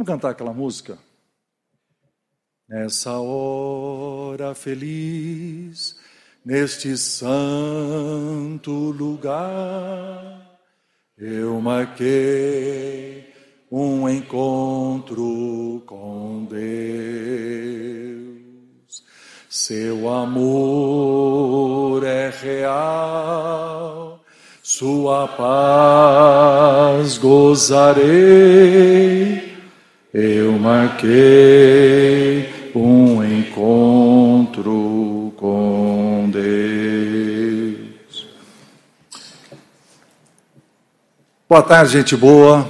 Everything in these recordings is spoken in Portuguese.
Vamos cantar aquela música? Nessa hora feliz, neste santo lugar, eu marquei um encontro com Deus. Seu amor é real, sua paz gozarei. Eu marquei um encontro com Deus. Boa tarde, gente boa.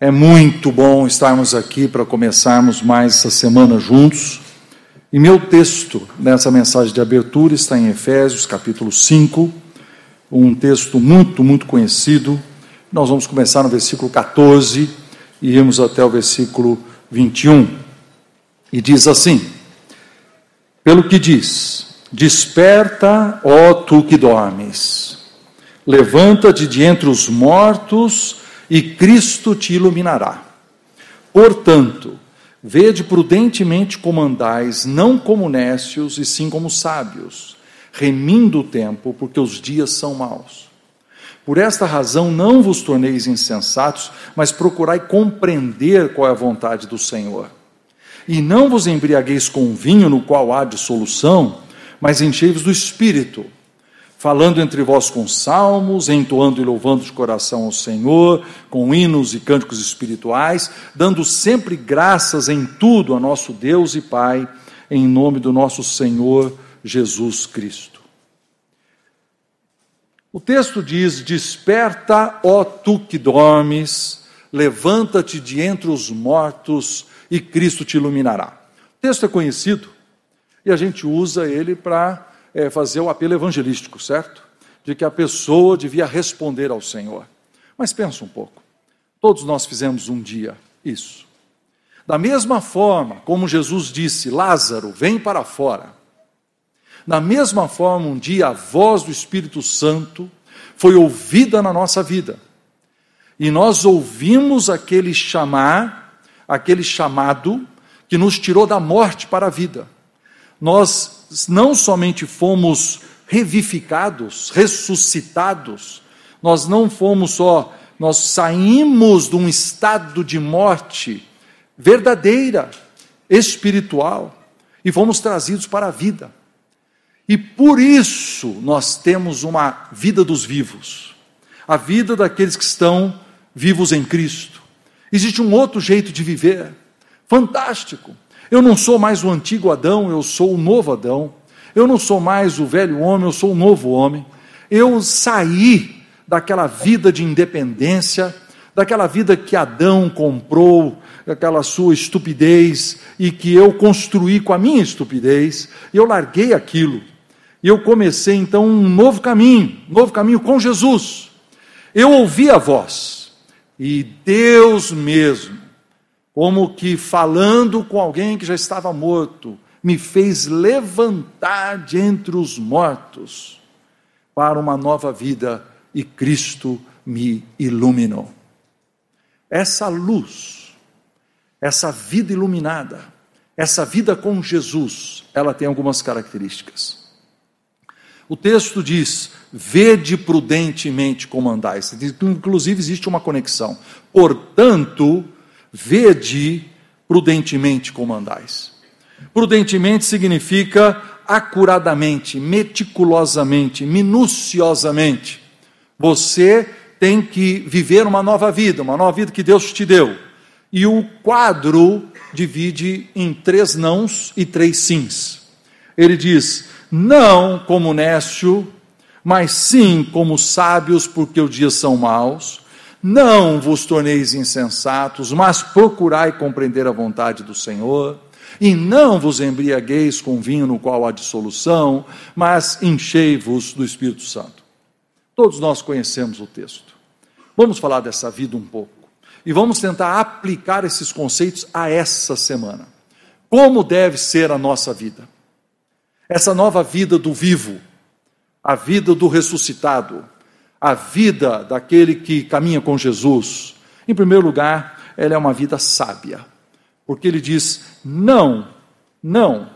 É muito bom estarmos aqui para começarmos mais essa semana juntos. E meu texto nessa mensagem de abertura está em Efésios, capítulo 5, um texto muito, muito conhecido. Nós vamos começar no versículo 14 e irmos até o versículo 21. E diz assim: Pelo que diz: Desperta, ó tu que dormes, levanta-te de entre os mortos e Cristo te iluminará. Portanto, vede prudentemente como andais, não como nécios, e sim como sábios, remindo o tempo, porque os dias são maus. Por esta razão não vos torneis insensatos, mas procurai compreender qual é a vontade do Senhor. E não vos embriagueis com vinho no qual há dissolução, mas enchei-vos do Espírito falando entre vós com salmos, entoando e louvando de coração ao Senhor, com hinos e cânticos espirituais, dando sempre graças em tudo a nosso Deus e Pai, em nome do nosso Senhor Jesus Cristo. O texto diz: Desperta, ó tu que dormes, levanta-te de entre os mortos e Cristo te iluminará. O texto é conhecido e a gente usa ele para é, fazer o apelo evangelístico, certo? De que a pessoa devia responder ao Senhor. Mas pensa um pouco. Todos nós fizemos um dia isso. Da mesma forma como Jesus disse: Lázaro, vem para fora. Da mesma forma, um dia a voz do Espírito Santo foi ouvida na nossa vida. E nós ouvimos aquele chamar, aquele chamado que nos tirou da morte para a vida. Nós não somente fomos revivificados, ressuscitados, nós não fomos só, nós saímos de um estado de morte verdadeira, espiritual, e fomos trazidos para a vida. E por isso nós temos uma vida dos vivos, a vida daqueles que estão vivos em Cristo. Existe um outro jeito de viver, fantástico. Eu não sou mais o antigo Adão, eu sou o novo Adão. Eu não sou mais o velho homem, eu sou o novo homem. Eu saí daquela vida de independência, daquela vida que Adão comprou, aquela sua estupidez, e que eu construí com a minha estupidez, eu larguei aquilo. E eu comecei então um novo caminho, um novo caminho com Jesus. Eu ouvi a voz, e Deus mesmo como que falando com alguém que já estava morto, me fez levantar de entre os mortos para uma nova vida e Cristo me iluminou. Essa luz, essa vida iluminada, essa vida com Jesus, ela tem algumas características. O texto diz: vede prudentemente como andais. Inclusive, existe uma conexão. Portanto, Vede prudentemente como andais. Prudentemente significa acuradamente, meticulosamente, minuciosamente. Você tem que viver uma nova vida, uma nova vida que Deus te deu. E o quadro divide em três nãos e três sims. Ele diz: não como nécio, mas sim como sábios, porque os dias são maus. Não vos torneis insensatos, mas procurai compreender a vontade do Senhor. E não vos embriagueis com vinho no qual há dissolução, mas enchei-vos do Espírito Santo. Todos nós conhecemos o texto. Vamos falar dessa vida um pouco. E vamos tentar aplicar esses conceitos a essa semana. Como deve ser a nossa vida? Essa nova vida do vivo, a vida do ressuscitado, a vida daquele que caminha com Jesus, em primeiro lugar, ela é uma vida sábia. Porque ele diz não, não,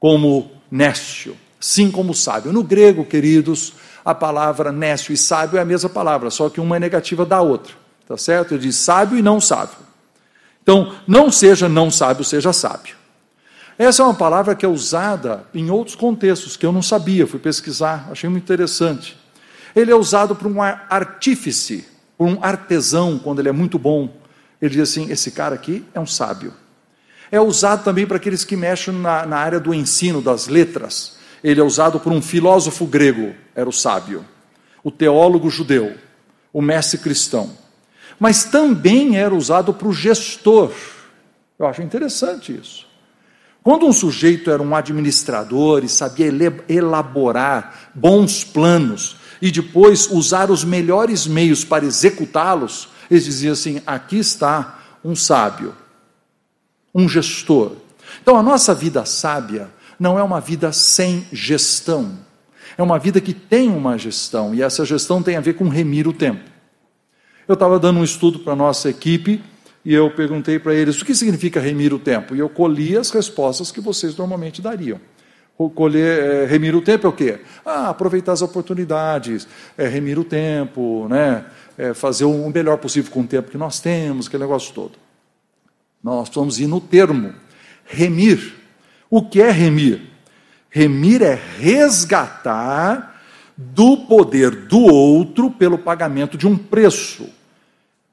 como nécio, sim como sábio. No grego, queridos, a palavra nécio e sábio é a mesma palavra, só que uma é negativa da outra. Tá certo? Ele diz sábio e não sábio. Então, não seja não sábio, seja sábio. Essa é uma palavra que é usada em outros contextos que eu não sabia, fui pesquisar, achei muito interessante. Ele é usado por um artífice, por um artesão, quando ele é muito bom. Ele diz assim: esse cara aqui é um sábio. É usado também para aqueles que mexem na, na área do ensino, das letras. Ele é usado por um filósofo grego, era o sábio, o teólogo judeu, o mestre cristão. Mas também era usado para o gestor. Eu acho interessante isso. Quando um sujeito era um administrador e sabia elaborar bons planos e depois usar os melhores meios para executá-los, ele dizia assim: aqui está um sábio, um gestor. Então a nossa vida sábia não é uma vida sem gestão, é uma vida que tem uma gestão e essa gestão tem a ver com remir o tempo. Eu estava dando um estudo para a nossa equipe e eu perguntei para eles o que significa remir o tempo. E eu colhi as respostas que vocês normalmente dariam. Colher, é, remir o tempo é o quê? Ah, aproveitar as oportunidades, é, remir o tempo, né? É, fazer o melhor possível com o tempo que nós temos, aquele negócio todo. Nós precisamos ir no termo. Remir. O que é remir? Remir é resgatar do poder do outro pelo pagamento de um preço.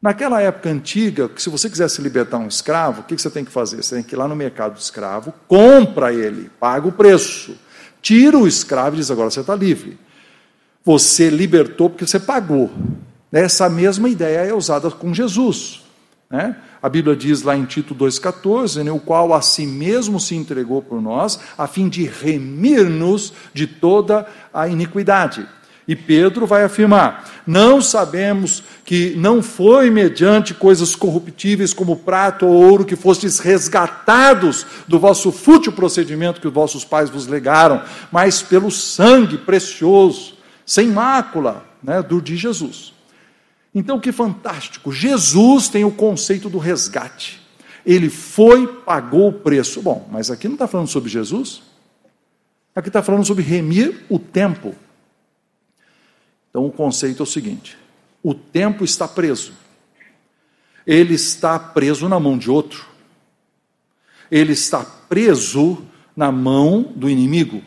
Naquela época antiga, se você quisesse libertar um escravo, o que você tem que fazer? Você tem que ir lá no mercado do escravo, compra ele, paga o preço, tira o escravo e diz: agora você está livre. Você libertou porque você pagou. Essa mesma ideia é usada com Jesus. Né? A Bíblia diz lá em Tito 2,14, né, o qual a si mesmo se entregou por nós, a fim de remir-nos de toda a iniquidade. E Pedro vai afirmar: não sabemos que não foi mediante coisas corruptíveis como prata ou ouro que fostes resgatados do vosso fútil procedimento que os vossos pais vos legaram, mas pelo sangue precioso, sem mácula, né, do de Jesus. Então, que fantástico! Jesus tem o conceito do resgate. Ele foi, pagou o preço. Bom, mas aqui não está falando sobre Jesus. Aqui está falando sobre remir o tempo. Então o conceito é o seguinte: o tempo está preso. Ele está preso na mão de outro. Ele está preso na mão do inimigo.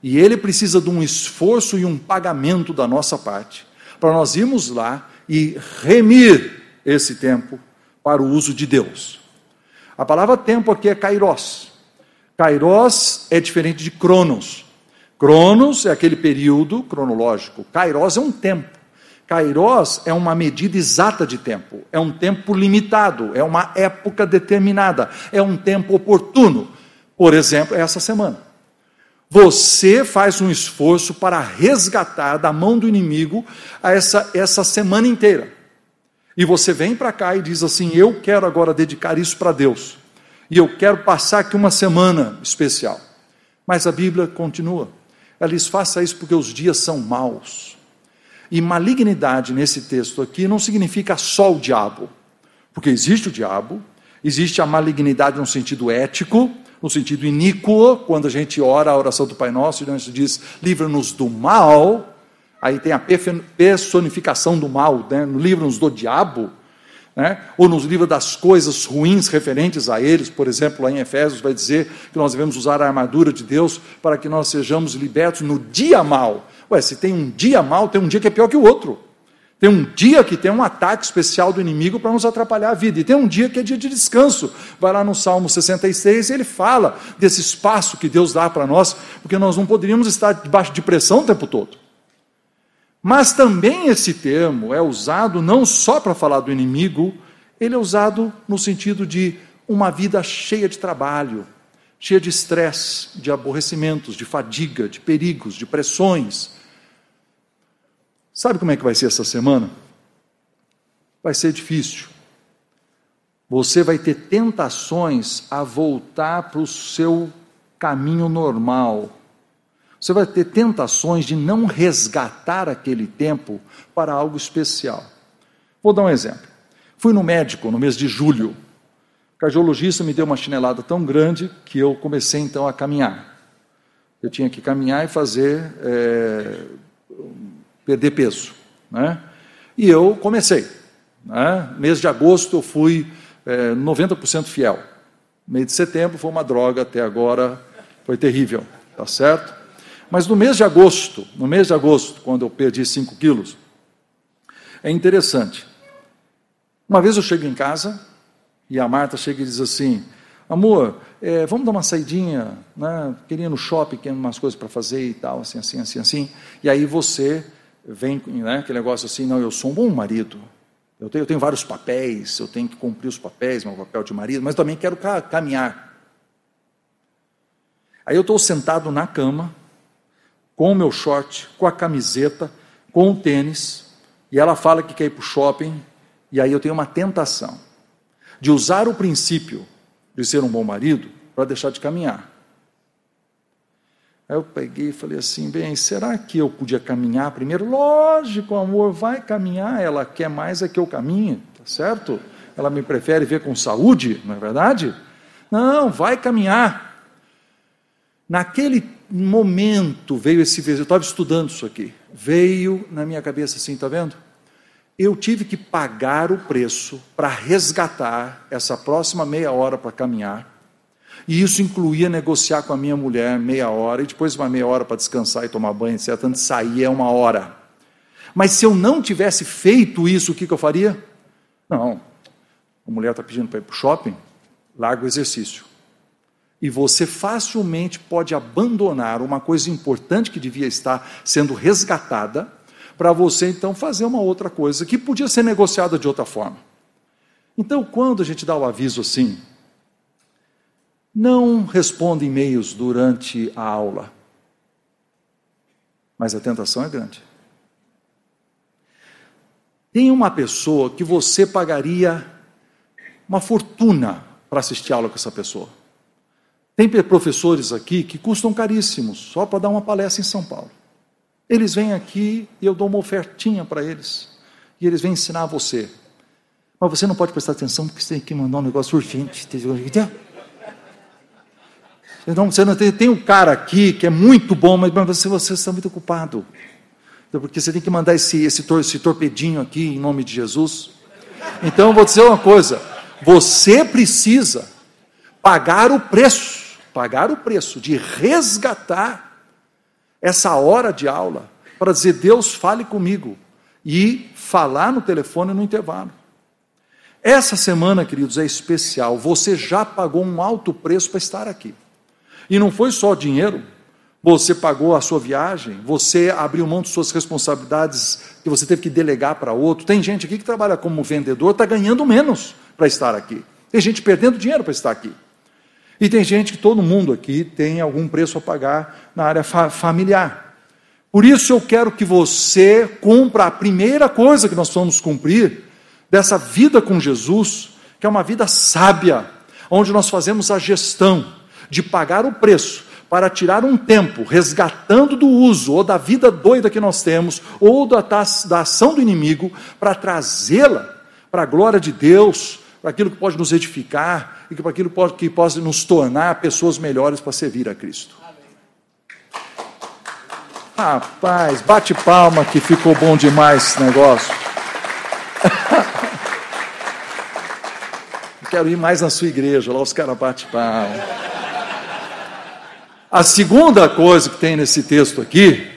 E ele precisa de um esforço e um pagamento da nossa parte para nós irmos lá e remir esse tempo para o uso de Deus. A palavra tempo aqui é kairos. Kairos é diferente de cronos. Cronos é aquele período cronológico, Kairos é um tempo. Kairos é uma medida exata de tempo, é um tempo limitado, é uma época determinada, é um tempo oportuno. Por exemplo, essa semana. Você faz um esforço para resgatar da mão do inimigo essa, essa semana inteira. E você vem para cá e diz assim: Eu quero agora dedicar isso para Deus. E eu quero passar aqui uma semana especial. Mas a Bíblia continua. Ela diz: faça isso porque os dias são maus. E malignidade nesse texto aqui não significa só o diabo, porque existe o diabo, existe a malignidade no sentido ético, no sentido iníquo, quando a gente ora a oração do Pai Nosso, e a gente diz: livra-nos do mal, aí tem a personificação do mal, né? livra-nos do diabo né? ou nos livra das coisas ruins referentes a eles, por exemplo, lá em Efésios vai dizer que nós devemos usar a armadura de Deus para que nós sejamos libertos no dia mal. Ué, se tem um dia mal, tem um dia que é pior que o outro. Tem um dia que tem um ataque especial do inimigo para nos atrapalhar a vida. E tem um dia que é dia de descanso. Vai lá no Salmo 66 e ele fala desse espaço que Deus dá para nós, porque nós não poderíamos estar debaixo de pressão o tempo todo. Mas também esse termo é usado não só para falar do inimigo, ele é usado no sentido de uma vida cheia de trabalho, cheia de estresse, de aborrecimentos, de fadiga, de perigos, de pressões. Sabe como é que vai ser essa semana? Vai ser difícil. Você vai ter tentações a voltar para o seu caminho normal você vai ter tentações de não resgatar aquele tempo para algo especial. Vou dar um exemplo. Fui no médico no mês de julho. O cardiologista me deu uma chinelada tão grande que eu comecei então a caminhar. Eu tinha que caminhar e fazer é, perder peso, né? E eu comecei. Né? Mês de agosto eu fui é, 90% fiel. Mês de setembro foi uma droga até agora, foi terrível, tá certo? Mas no mês de agosto, no mês de agosto, quando eu perdi 5 quilos, é interessante. Uma vez eu chego em casa e a Marta chega e diz assim: Amor, é, vamos dar uma saidinha, né? queria ir no shopping, queria umas coisas para fazer e tal, assim, assim, assim, assim. E aí você vem, né, aquele negócio assim: Não, eu sou um bom marido, eu tenho, eu tenho, vários papéis, eu tenho que cumprir os papéis, meu papel de marido, mas também quero caminhar. Aí eu estou sentado na cama, com o meu short, com a camiseta, com o tênis, e ela fala que quer ir para o shopping, e aí eu tenho uma tentação de usar o princípio de ser um bom marido para deixar de caminhar. Aí eu peguei e falei assim: bem, será que eu podia caminhar primeiro? Lógico, amor, vai caminhar. Ela quer mais é que eu caminhe, tá certo? Ela me prefere ver com saúde, não é verdade? Não, vai caminhar. Naquele momento veio esse eu estava estudando isso aqui, veio na minha cabeça assim, tá vendo? Eu tive que pagar o preço para resgatar essa próxima meia hora para caminhar. E isso incluía negociar com a minha mulher meia hora e depois uma meia hora para descansar e tomar banho, etc. De sair é uma hora. Mas se eu não tivesse feito isso, o que, que eu faria? Não. A mulher está pedindo para ir para o shopping, larga o exercício e você facilmente pode abandonar uma coisa importante que devia estar sendo resgatada, para você então fazer uma outra coisa que podia ser negociada de outra forma. Então, quando a gente dá o aviso assim, não responda e-mails durante a aula, mas a tentação é grande. Tem uma pessoa que você pagaria uma fortuna para assistir aula com essa pessoa. Tem professores aqui que custam caríssimos, só para dar uma palestra em São Paulo. Eles vêm aqui e eu dou uma ofertinha para eles. E eles vêm ensinar você. Mas você não pode prestar atenção porque você tem que mandar um negócio urgente. Então, você não tem, tem um cara aqui que é muito bom, mas você, você está muito ocupado. Então, porque você tem que mandar esse, esse, tor, esse torpedinho aqui em nome de Jesus. Então, eu vou dizer uma coisa: você precisa pagar o preço pagar o preço de resgatar essa hora de aula para dizer: Deus, fale comigo, e falar no telefone no intervalo. Essa semana, queridos, é especial. Você já pagou um alto preço para estar aqui. E não foi só dinheiro, você pagou a sua viagem, você abriu mão de suas responsabilidades que você teve que delegar para outro. Tem gente aqui que trabalha como vendedor, está ganhando menos para estar aqui. Tem gente perdendo dinheiro para estar aqui. E tem gente que todo mundo aqui tem algum preço a pagar na área fa familiar. Por isso eu quero que você cumpra a primeira coisa que nós vamos cumprir dessa vida com Jesus, que é uma vida sábia, onde nós fazemos a gestão de pagar o preço para tirar um tempo, resgatando do uso ou da vida doida que nós temos, ou da, da ação do inimigo, para trazê-la para a glória de Deus, para aquilo que pode nos edificar e para aquilo que pode nos tornar pessoas melhores para servir a Cristo. Rapaz, bate palma que ficou bom demais esse negócio. Quero ir mais na sua igreja, lá os caras batem palma. A segunda coisa que tem nesse texto aqui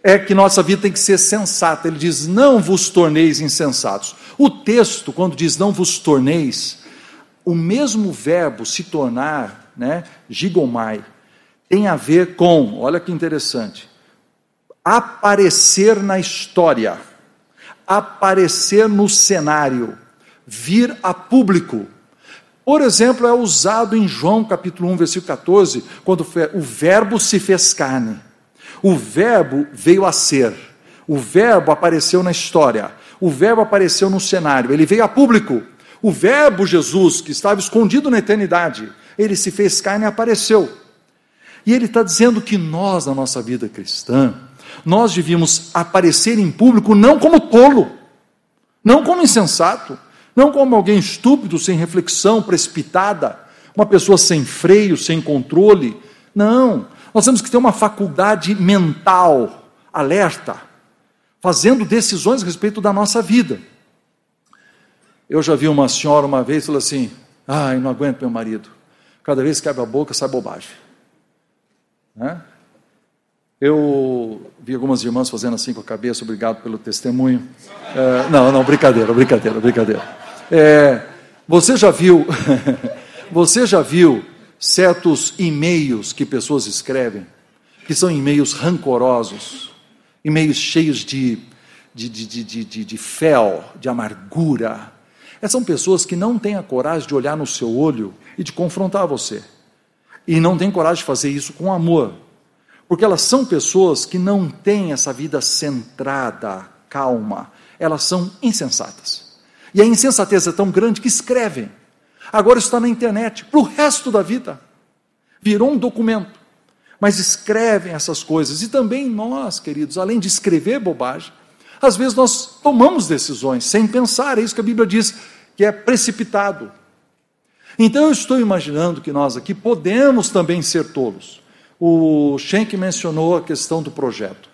é que nossa vida tem que ser sensata. Ele diz: Não vos torneis insensatos. O texto, quando diz não vos torneis, o mesmo verbo se tornar, né, gigomai, tem a ver com, olha que interessante, aparecer na história, aparecer no cenário, vir a público. Por exemplo, é usado em João capítulo 1, versículo 14, quando o verbo se fez carne. O verbo veio a ser. O verbo apareceu na história. O Verbo apareceu no cenário, ele veio a público. O Verbo Jesus, que estava escondido na eternidade, ele se fez carne e apareceu. E ele está dizendo que nós, na nossa vida cristã, nós devíamos aparecer em público não como tolo, não como insensato, não como alguém estúpido, sem reflexão, precipitada, uma pessoa sem freio, sem controle. Não, nós temos que ter uma faculdade mental alerta, fazendo decisões a respeito da nossa vida. Eu já vi uma senhora uma vez falou assim: ai, não aguento meu marido. Cada vez que abre a boca sai bobagem. Né? Eu vi algumas irmãs fazendo assim com a cabeça, obrigado pelo testemunho. É, não, não, brincadeira, brincadeira, brincadeira. É, você já viu, você já viu certos e-mails que pessoas escrevem, que são e-mails rancorosos, e-mails cheios de, de, de, de, de, de fel, de amargura. Essas são pessoas que não têm a coragem de olhar no seu olho e de confrontar você. E não têm coragem de fazer isso com amor. Porque elas são pessoas que não têm essa vida centrada, calma. Elas são insensatas. E a insensatez é tão grande que escrevem. Agora está na internet, para o resto da vida. Virou um documento. Mas escrevem essas coisas. E também nós, queridos, além de escrever bobagem, às vezes nós tomamos decisões sem pensar. É isso que a Bíblia diz, que é precipitado. Então eu estou imaginando que nós aqui podemos também ser tolos. O Schenck mencionou a questão do projeto.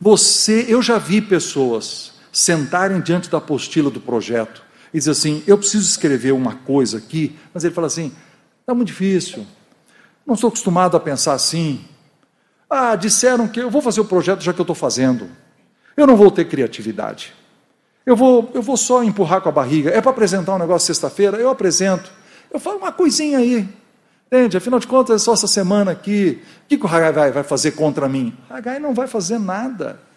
Você, eu já vi pessoas sentarem diante da apostila do projeto e dizer assim: eu preciso escrever uma coisa aqui, mas ele fala assim: está muito difícil, não estou acostumado a pensar assim. Ah, disseram que eu vou fazer o projeto já que eu estou fazendo. Eu não vou ter criatividade. Eu vou, eu vou só empurrar com a barriga. É para apresentar um negócio sexta-feira? Eu apresento. Eu falo uma coisinha aí. Entende? Afinal de contas, é só essa semana aqui. O que, o Hagai vai, vai fazer contra mim? Hagai não vai fazer nada.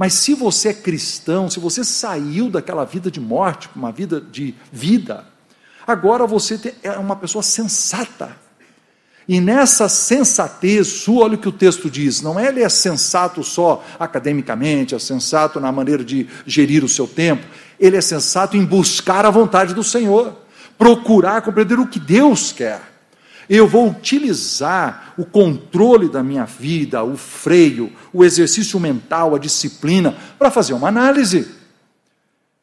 Mas se você é cristão, se você saiu daquela vida de morte para uma vida de vida, agora você é uma pessoa sensata. E nessa sensatez sua, olha o que o texto diz: não é ele é sensato só academicamente, é sensato na maneira de gerir o seu tempo, ele é sensato em buscar a vontade do Senhor, procurar compreender o que Deus quer eu vou utilizar o controle da minha vida, o freio, o exercício mental, a disciplina, para fazer uma análise.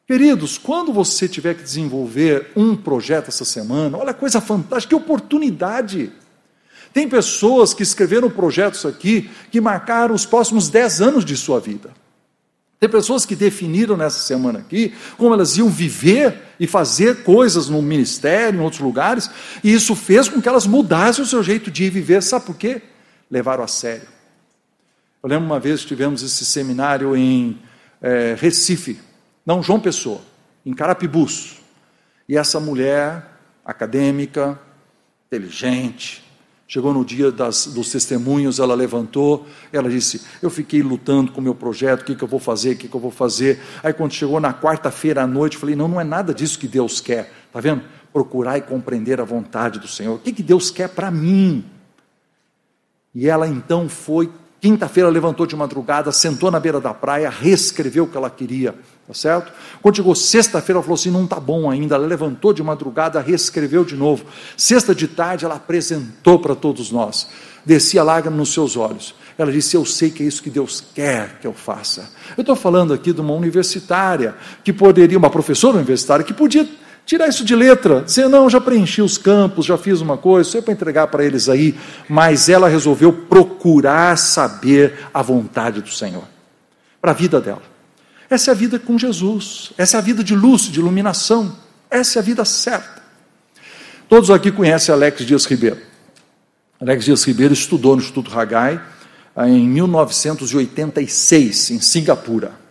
Queridos, quando você tiver que desenvolver um projeto essa semana, olha coisa fantástica, que oportunidade. Tem pessoas que escreveram projetos aqui que marcaram os próximos dez anos de sua vida. Tem pessoas que definiram nessa semana aqui como elas iam viver e fazer coisas no ministério, em outros lugares, e isso fez com que elas mudassem o seu jeito de viver. Sabe por quê? Levaram a sério. Eu lembro uma vez que tivemos esse seminário em é, Recife, não João Pessoa, em Carapibus. E essa mulher acadêmica, inteligente, Chegou no dia das, dos testemunhos, ela levantou, ela disse: Eu fiquei lutando com o meu projeto, o que, que eu vou fazer, o que, que eu vou fazer. Aí, quando chegou na quarta-feira à noite, eu falei: Não, não é nada disso que Deus quer, está vendo? Procurar e compreender a vontade do Senhor. O que, que Deus quer para mim? E ela então foi, quinta-feira levantou de madrugada, sentou na beira da praia, reescreveu o que ela queria. Tá certo? Quando chegou sexta-feira, ela falou assim: não está bom ainda. Ela levantou de madrugada, reescreveu de novo. Sexta de tarde, ela apresentou para todos nós. Descia lágrima nos seus olhos. Ela disse: Eu sei que é isso que Deus quer que eu faça. Eu estou falando aqui de uma universitária, que poderia, uma professora universitária, que podia tirar isso de letra, dizer: Não, já preenchi os campos, já fiz uma coisa, isso é para entregar para eles aí. Mas ela resolveu procurar saber a vontade do Senhor para a vida dela. Essa é a vida com Jesus, essa é a vida de luz, de iluminação, essa é a vida certa. Todos aqui conhecem Alex Dias Ribeiro. Alex Dias Ribeiro estudou no Instituto Hagai ah, em 1986, em Singapura.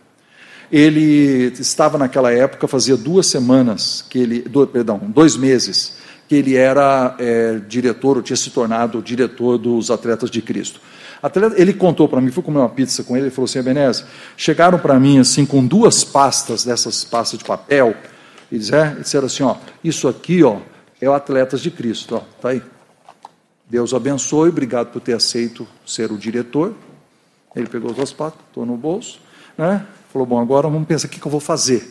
Ele estava naquela época, fazia duas semanas, que ele, do, perdão, dois meses, que ele era é, diretor, ou tinha se tornado diretor dos Atletas de Cristo. Ele contou para mim, fui comer uma pizza com ele, ele falou assim, Ebenezer, chegaram para mim assim com duas pastas dessas pastas de papel, e disseram assim, ó, isso aqui, ó, é o Atletas de Cristo, ó, tá aí. Deus abençoe, obrigado por ter aceito ser o diretor. Ele pegou as duas pastas, estou no bolso, né? Falou, bom, agora vamos pensar o que, eu vou fazer.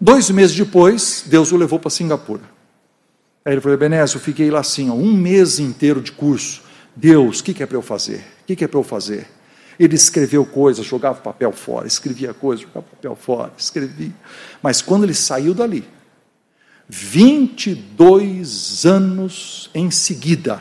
Dois meses depois, Deus o levou para Singapura. Aí ele falou, Ebenezer, eu fiquei lá assim, ó, um mês inteiro de curso. Deus, o que, é para eu fazer? que, que é para eu fazer? Ele escreveu coisas, jogava papel fora, escrevia coisas, jogava papel fora, escrevia. Mas quando ele saiu dali, 22 anos em seguida,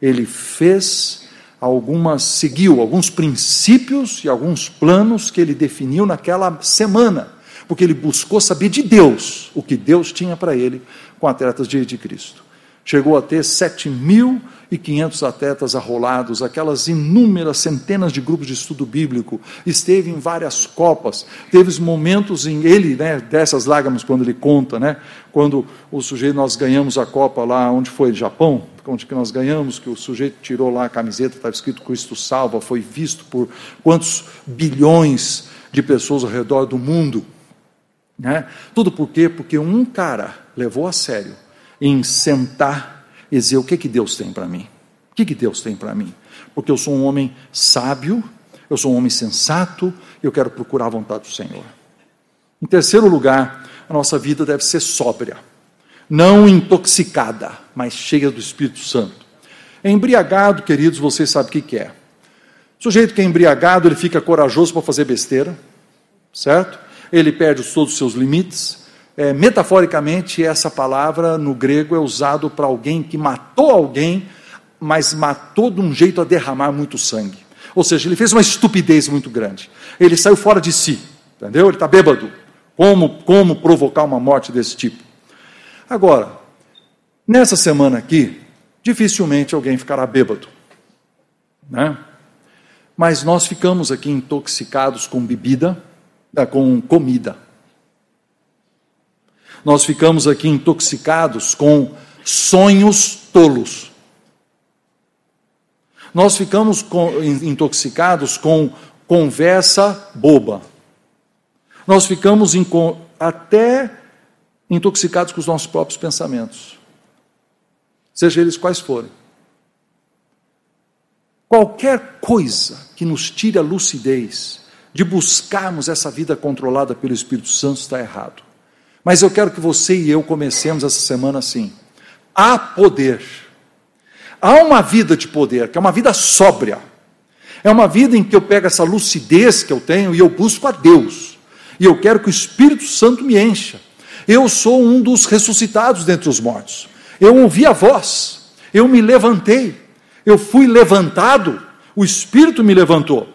ele fez algumas, seguiu alguns princípios e alguns planos que ele definiu naquela semana, porque ele buscou saber de Deus o que Deus tinha para ele com atletas de, de Cristo. Chegou a ter 7.500 atletas arrolados, aquelas inúmeras centenas de grupos de estudo bíblico, esteve em várias copas, teve momentos em ele, né, dessas lágrimas, quando ele conta, né, quando o sujeito, nós ganhamos a copa lá, onde foi, Japão, onde que nós ganhamos, que o sujeito tirou lá a camiseta, estava escrito Cristo salva, foi visto por quantos bilhões de pessoas ao redor do mundo, né? Tudo por quê? Porque um cara levou a sério em sentar e dizer: o que, que Deus tem para mim? O que, que Deus tem para mim? Porque eu sou um homem sábio, eu sou um homem sensato, eu quero procurar a vontade do Senhor. Em terceiro lugar, a nossa vida deve ser sóbria, não intoxicada, mas cheia do Espírito Santo. Embriagado, queridos, vocês sabem o que, que é. O sujeito que é embriagado, ele fica corajoso para fazer besteira, certo? Ele perde todos os seus limites, é, metaforicamente, essa palavra no grego é usado para alguém que matou alguém, mas matou de um jeito a derramar muito sangue. Ou seja, ele fez uma estupidez muito grande. Ele saiu fora de si, entendeu? Ele está bêbado. Como, como provocar uma morte desse tipo? Agora, nessa semana aqui, dificilmente alguém ficará bêbado, né? Mas nós ficamos aqui intoxicados com bebida, eh, com comida. Nós ficamos aqui intoxicados com sonhos tolos. Nós ficamos intoxicados com conversa boba. Nós ficamos até intoxicados com os nossos próprios pensamentos, seja eles quais forem. Qualquer coisa que nos tire a lucidez de buscarmos essa vida controlada pelo Espírito Santo está errado. Mas eu quero que você e eu comecemos essa semana assim. Há poder. Há uma vida de poder, que é uma vida sóbria. É uma vida em que eu pego essa lucidez que eu tenho e eu busco a Deus. E eu quero que o Espírito Santo me encha. Eu sou um dos ressuscitados dentre os mortos. Eu ouvi a voz. Eu me levantei. Eu fui levantado. O Espírito me levantou.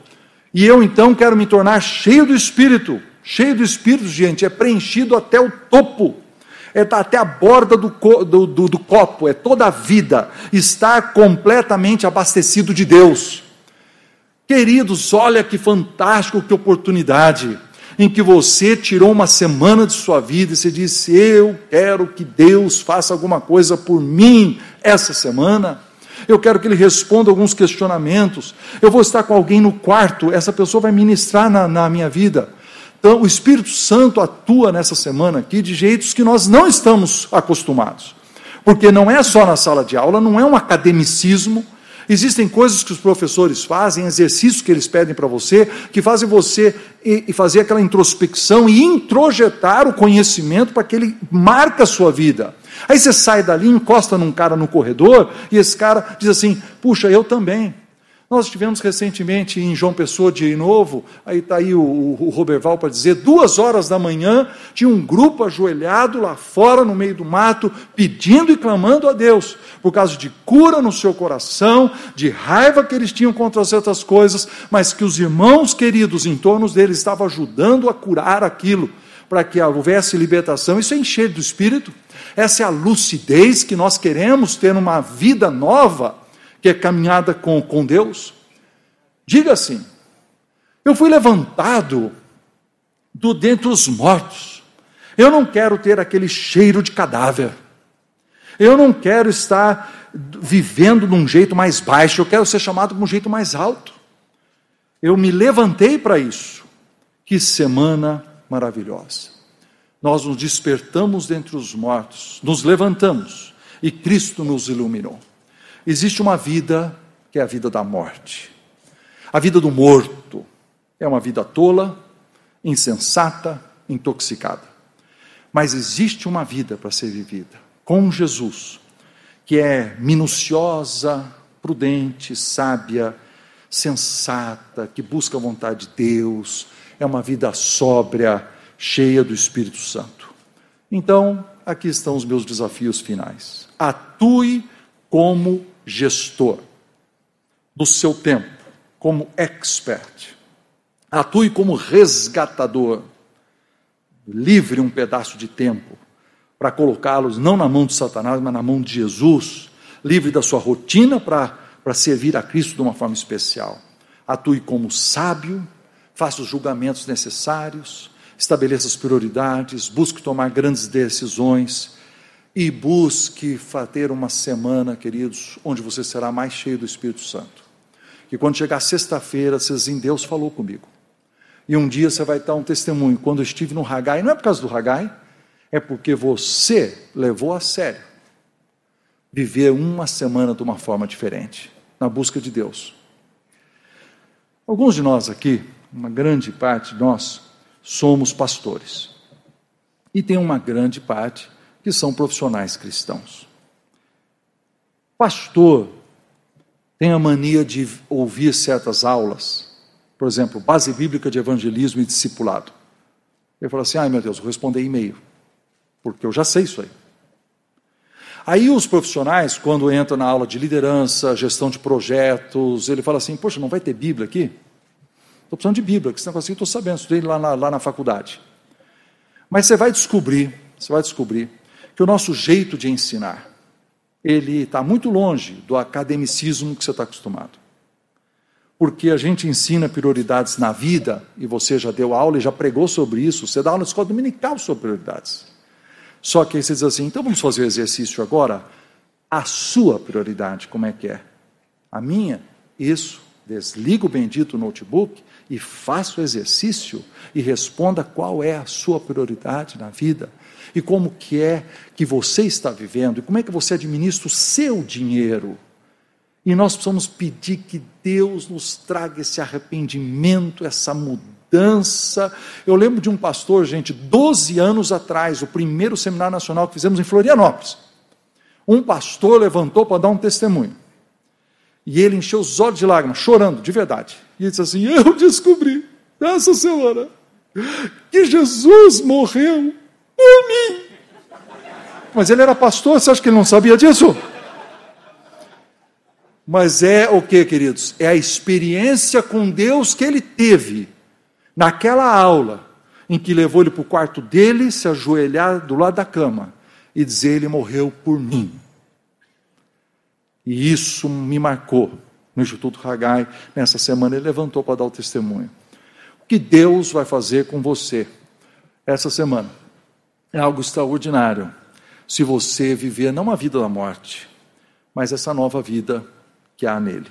E eu então quero me tornar cheio do Espírito cheio do Espírito, gente, é preenchido até o topo, é até a borda do, do, do, do copo, é toda a vida, está completamente abastecido de Deus. Queridos, olha que fantástico, que oportunidade, em que você tirou uma semana de sua vida e você disse: Eu quero que Deus faça alguma coisa por mim essa semana. Eu quero que ele responda alguns questionamentos. Eu vou estar com alguém no quarto, essa pessoa vai ministrar na, na minha vida. Então, o Espírito Santo atua nessa semana aqui de jeitos que nós não estamos acostumados. Porque não é só na sala de aula, não é um academicismo. Existem coisas que os professores fazem, exercícios que eles pedem para você, que fazem você e, fazer aquela introspecção e introjetar o conhecimento para que ele marque a sua vida. Aí você sai dali, encosta num cara no corredor, e esse cara diz assim: Puxa, eu também. Nós tivemos recentemente em João Pessoa de novo, aí está aí o, o Roberval para dizer, duas horas da manhã, tinha um grupo ajoelhado lá fora, no meio do mato, pedindo e clamando a Deus, por causa de cura no seu coração, de raiva que eles tinham contra certas coisas, mas que os irmãos queridos em torno deles estavam ajudando a curar aquilo, para que houvesse libertação. Isso é encher do Espírito, essa é a lucidez que nós queremos ter numa vida nova que é caminhada com, com Deus? Diga assim: eu fui levantado do dentre os mortos. Eu não quero ter aquele cheiro de cadáver. Eu não quero estar vivendo de um jeito mais baixo, eu quero ser chamado de um jeito mais alto. Eu me levantei para isso. Que semana maravilhosa. Nós nos despertamos dentre os mortos, nos levantamos e Cristo nos iluminou. Existe uma vida que é a vida da morte. A vida do morto é uma vida tola, insensata, intoxicada. Mas existe uma vida para ser vivida com Jesus, que é minuciosa, prudente, sábia, sensata, que busca a vontade de Deus, é uma vida sóbria, cheia do Espírito Santo. Então, aqui estão os meus desafios finais. Atue como gestor do seu tempo, como expert. Atue como resgatador. Livre um pedaço de tempo para colocá-los não na mão de Satanás, mas na mão de Jesus. Livre da sua rotina para servir a Cristo de uma forma especial. Atue como sábio, faça os julgamentos necessários, estabeleça as prioridades, busque tomar grandes decisões e busque ter uma semana, queridos, onde você será mais cheio do Espírito Santo. Que quando chegar sexta-feira, você diz, Deus falou comigo. E um dia você vai dar um testemunho. Quando eu estive no Hagai, não é por causa do Hagai, é porque você levou a sério viver uma semana de uma forma diferente, na busca de Deus. Alguns de nós aqui, uma grande parte de nós, somos pastores. E tem uma grande parte que são profissionais cristãos. Pastor tem a mania de ouvir certas aulas, por exemplo, base bíblica de evangelismo e discipulado. Ele fala assim: ai meu Deus, vou responder e-mail, porque eu já sei isso aí. Aí os profissionais, quando entram na aula de liderança, gestão de projetos, ele fala assim: Poxa, não vai ter Bíblia aqui? Estou precisando de Bíblia, que esse negócio estou sabendo, estudei lá na, lá na faculdade. Mas você vai descobrir, você vai descobrir que o nosso jeito de ensinar, ele está muito longe do academicismo que você está acostumado. Porque a gente ensina prioridades na vida, e você já deu aula e já pregou sobre isso, você dá aula na escola dominical sobre prioridades. Só que aí você diz assim, então vamos fazer o exercício agora? A sua prioridade, como é que é? A minha? Isso. Desliga o bendito notebook e faça o exercício e responda qual é a sua prioridade na vida e como que é que você está vivendo e como é que você administra o seu dinheiro. E nós precisamos pedir que Deus nos traga esse arrependimento, essa mudança. Eu lembro de um pastor, gente, 12 anos atrás, o primeiro seminário nacional que fizemos em Florianópolis. Um pastor levantou para dar um testemunho. E ele encheu os olhos de lágrimas, chorando, de verdade. E ele disse assim: Eu descobri essa semana que Jesus morreu por mim. Mas ele era pastor, você acha que ele não sabia disso? Mas é o que, queridos? É a experiência com Deus que ele teve naquela aula em que levou ele para o quarto dele, se ajoelhar do lado da cama e dizer: Ele morreu por mim. E isso me marcou no Instituto Hagai. Nessa semana ele levantou para dar o testemunho. O que Deus vai fazer com você essa semana é algo extraordinário. Se você viver não a vida da morte, mas essa nova vida que há nele.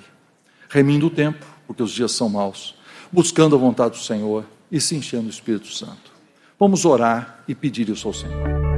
Remindo o tempo, porque os dias são maus, buscando a vontade do Senhor e se enchendo do Espírito Santo. Vamos orar e pedir isso ao Senhor.